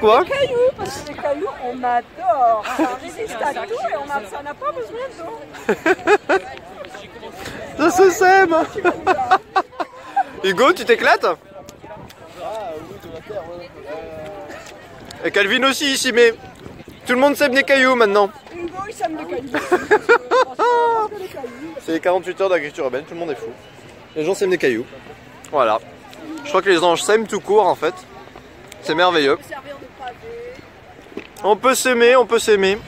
Quoi Des cailloux, parce que les cailloux, on adore. Ça résiste à tout et on a, ça n'a pas besoin d'eau. Ça se sème Hugo, tu t'éclates Et Calvin aussi ici, mais tout le monde sème des cailloux maintenant. Hugo, il sème les les cailloux, C'est les 48 heures d'agriculture urbaine, tout le monde est fou. Les gens sèment des cailloux. Voilà. Je crois que les anges sèment tout court en fait. C'est merveilleux. On peut s'aimer, on peut s'aimer.